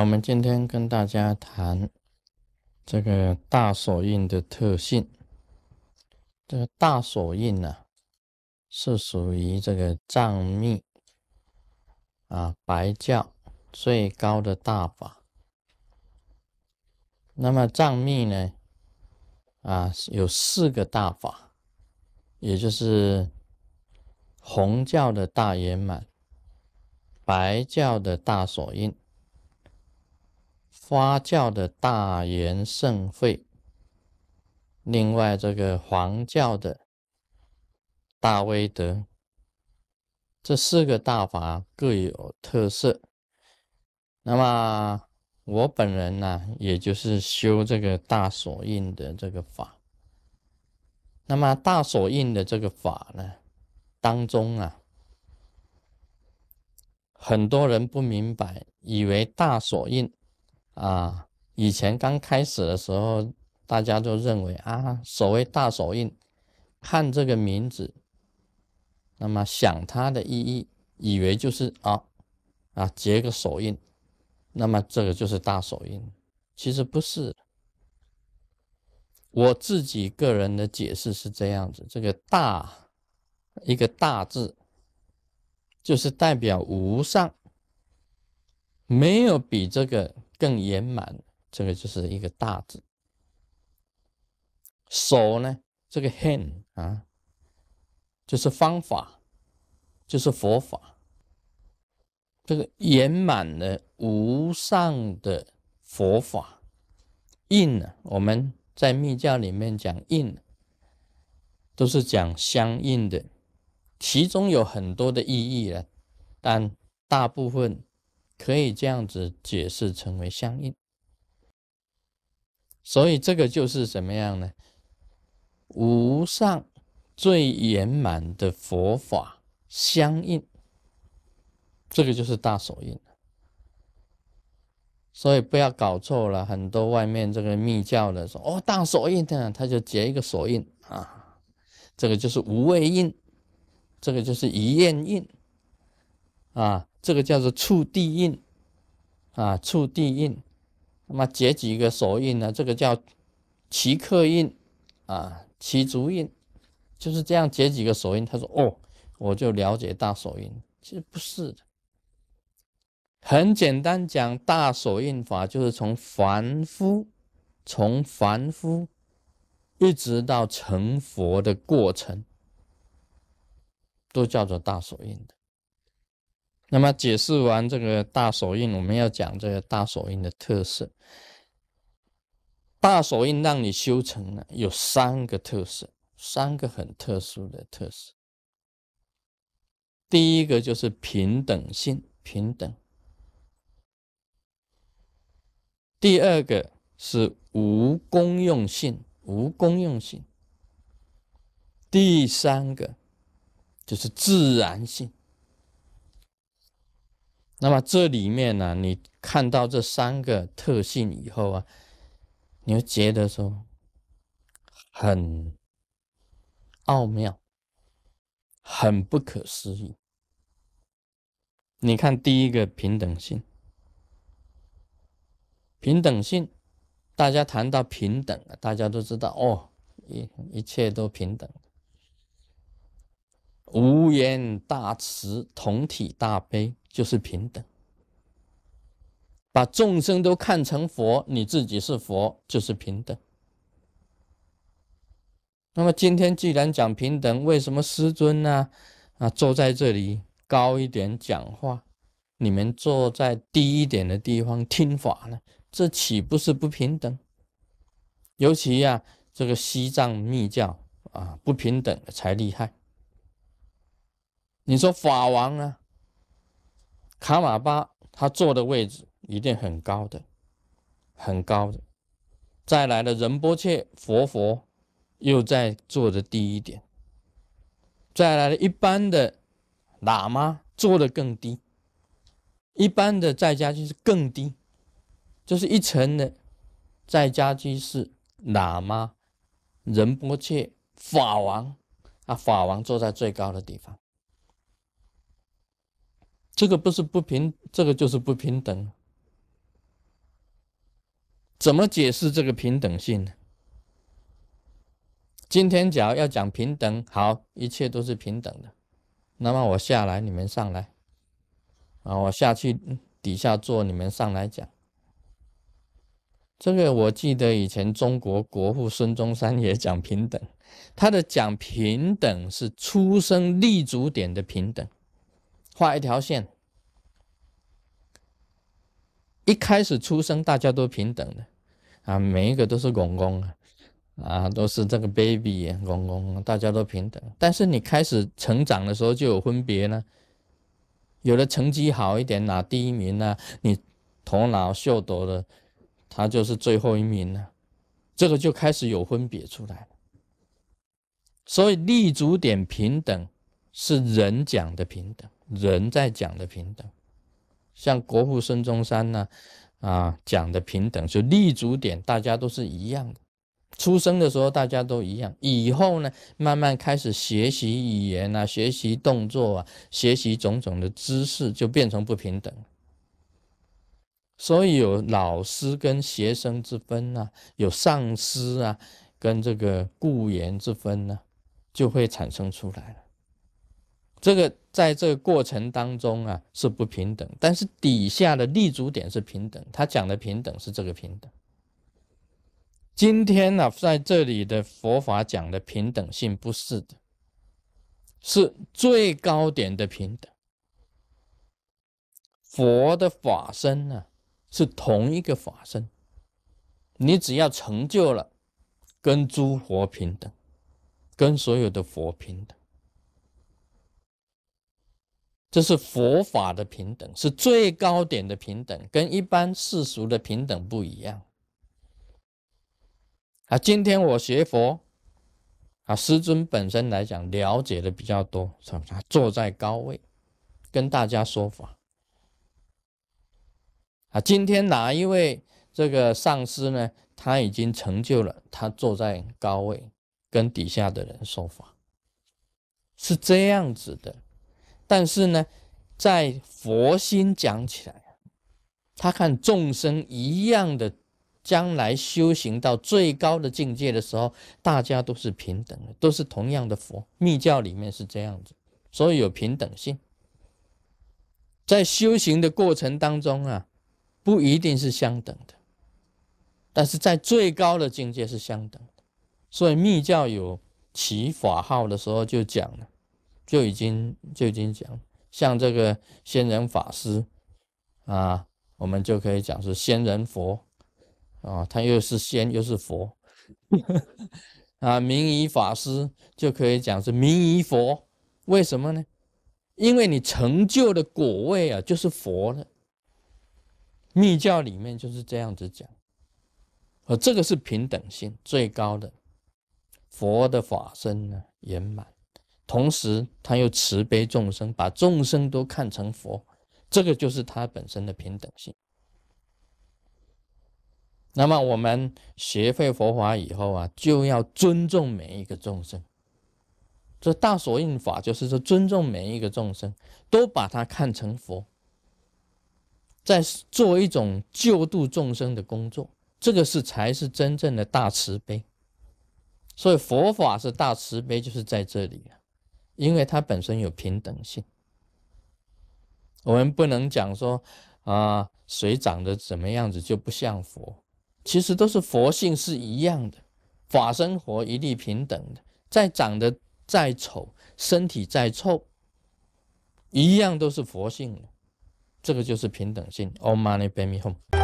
我们今天跟大家谈这个大手印的特性。这个大手印呢，是属于这个藏密啊白教最高的大法。那么藏密呢，啊有四个大法，也就是红教的大圆满，白教的大手印。花教的大圆盛会，另外这个黄教的大威德，这四个大法各有特色。那么我本人呢，也就是修这个大手印的这个法。那么大手印的这个法呢，当中啊，很多人不明白，以为大手印。啊，以前刚开始的时候，大家都认为啊，所谓大手印，看这个名字，那么想它的意义，以为就是啊啊结个手印，那么这个就是大手印，其实不是。我自己个人的解释是这样子：这个大一个大字，就是代表无上，没有比这个。更圆满，这个就是一个大字。手呢，这个 hand 啊，就是方法，就是佛法。这个圆满的无上的佛法，印呢，我们在密教里面讲印，都是讲相应的，其中有很多的意义了，但大部分。可以这样子解释成为相应，所以这个就是怎么样呢？无上最圆满的佛法相应，这个就是大手印所以不要搞错了，很多外面这个密教的说哦，大手印的，他就结一个手印啊，这个就是无畏印，这个就是一念印啊。这个叫做触地印啊，触地印。那么结几个手印呢？这个叫奇刻印啊，奇足印，就是这样结几个手印。他说：“哦，我就了解大手印。”其实不是的，很简单讲，大手印法就是从凡夫，从凡夫一直到成佛的过程，都叫做大手印的。那么解释完这个大手印，我们要讲这个大手印的特色。大手印让你修成呢，有三个特色，三个很特殊的特色。第一个就是平等性，平等；第二个是无功用性，无功用性；第三个就是自然性。那么这里面呢，你看到这三个特性以后啊，你会觉得说很奥妙，很不可思议。你看第一个平等性，平等性，大家谈到平等啊，大家都知道哦，一一切都平等，无缘大慈，同体大悲。就是平等，把众生都看成佛，你自己是佛，就是平等。那么今天既然讲平等，为什么师尊呢？啊，坐在这里高一点讲话，你们坐在低一点的地方听法呢？这岂不是不平等？尤其呀，这个西藏密教啊，不平等的才厉害。你说法王呢？卡马巴他坐的位置一定很高的，很高的。再来的仁波切佛佛又在坐的低一点。再来的一般的喇嘛坐的更低，一般的在家居士更低，就是一层的在家居士喇嘛仁波切法王啊，法王坐在最高的地方。这个不是不平，这个就是不平等。怎么解释这个平等性呢？今天假如要讲平等，好，一切都是平等的。那么我下来，你们上来，啊，我下去底下坐，你们上来讲。这个我记得以前中国国父孙中山也讲平等，他的讲平等是出生立足点的平等，画一条线，一开始出生大家都平等的，啊，每一个都是公公啊。啊，都是这个 baby 公公，大家都平等。但是你开始成长的时候就有分别呢。有的成绩好一点拿第一名呢，你头脑秀逗的，他就是最后一名呢。这个就开始有分别出来了。所以立足点平等是人讲的平等，人在讲的平等。像国父孙中山呢，啊讲的平等，就立足点大家都是一样的。出生的时候大家都一样，以后呢，慢慢开始学习语言啊，学习动作啊，学习种种的知识，就变成不平等。所以有老师跟学生之分啊，有上司啊跟这个雇员之分呢，就会产生出来了。这个在这个过程当中啊是不平等，但是底下的立足点是平等。他讲的平等是这个平等。今天呢，在这里的佛法讲的平等性不是的，是最高点的平等。佛的法身呢，是同一个法身，你只要成就了，跟诸佛平等，跟所有的佛平等，这是佛法的平等，是最高点的平等，跟一般世俗的平等不一样。啊，今天我学佛，啊，师尊本身来讲了解的比较多，是吧？他坐在高位，跟大家说法。啊，今天哪一位这个上师呢？他已经成就了，他坐在高位，跟底下的人说法，是这样子的。但是呢，在佛心讲起来，他看众生一样的。将来修行到最高的境界的时候，大家都是平等的，都是同样的佛。密教里面是这样子，所以有平等性。在修行的过程当中啊，不一定是相等的，但是在最高的境界是相等的。所以密教有起法号的时候就讲了，就已经就已经讲，像这个仙人法师啊，我们就可以讲是仙人佛。啊，他又是仙又是佛，啊，明仪法师就可以讲是明仪佛，为什么呢？因为你成就的果位啊，就是佛了。密教里面就是这样子讲，而这个是平等性最高的，佛的法身呢圆满，同时他又慈悲众生，把众生都看成佛，这个就是他本身的平等性。那么我们学会佛法以后啊，就要尊重每一个众生。这大所印法就是说，尊重每一个众生，都把它看成佛，在做一种救度众生的工作。这个是才是真正的大慈悲。所以佛法是大慈悲，就是在这里啊，因为它本身有平等性。我们不能讲说啊，谁长得怎么样子就不像佛。其实都是佛性是一样的，法生活一律平等的。再长得再丑，身体再臭，一样都是佛性的。这个就是平等性。Om Mani Padme Hum。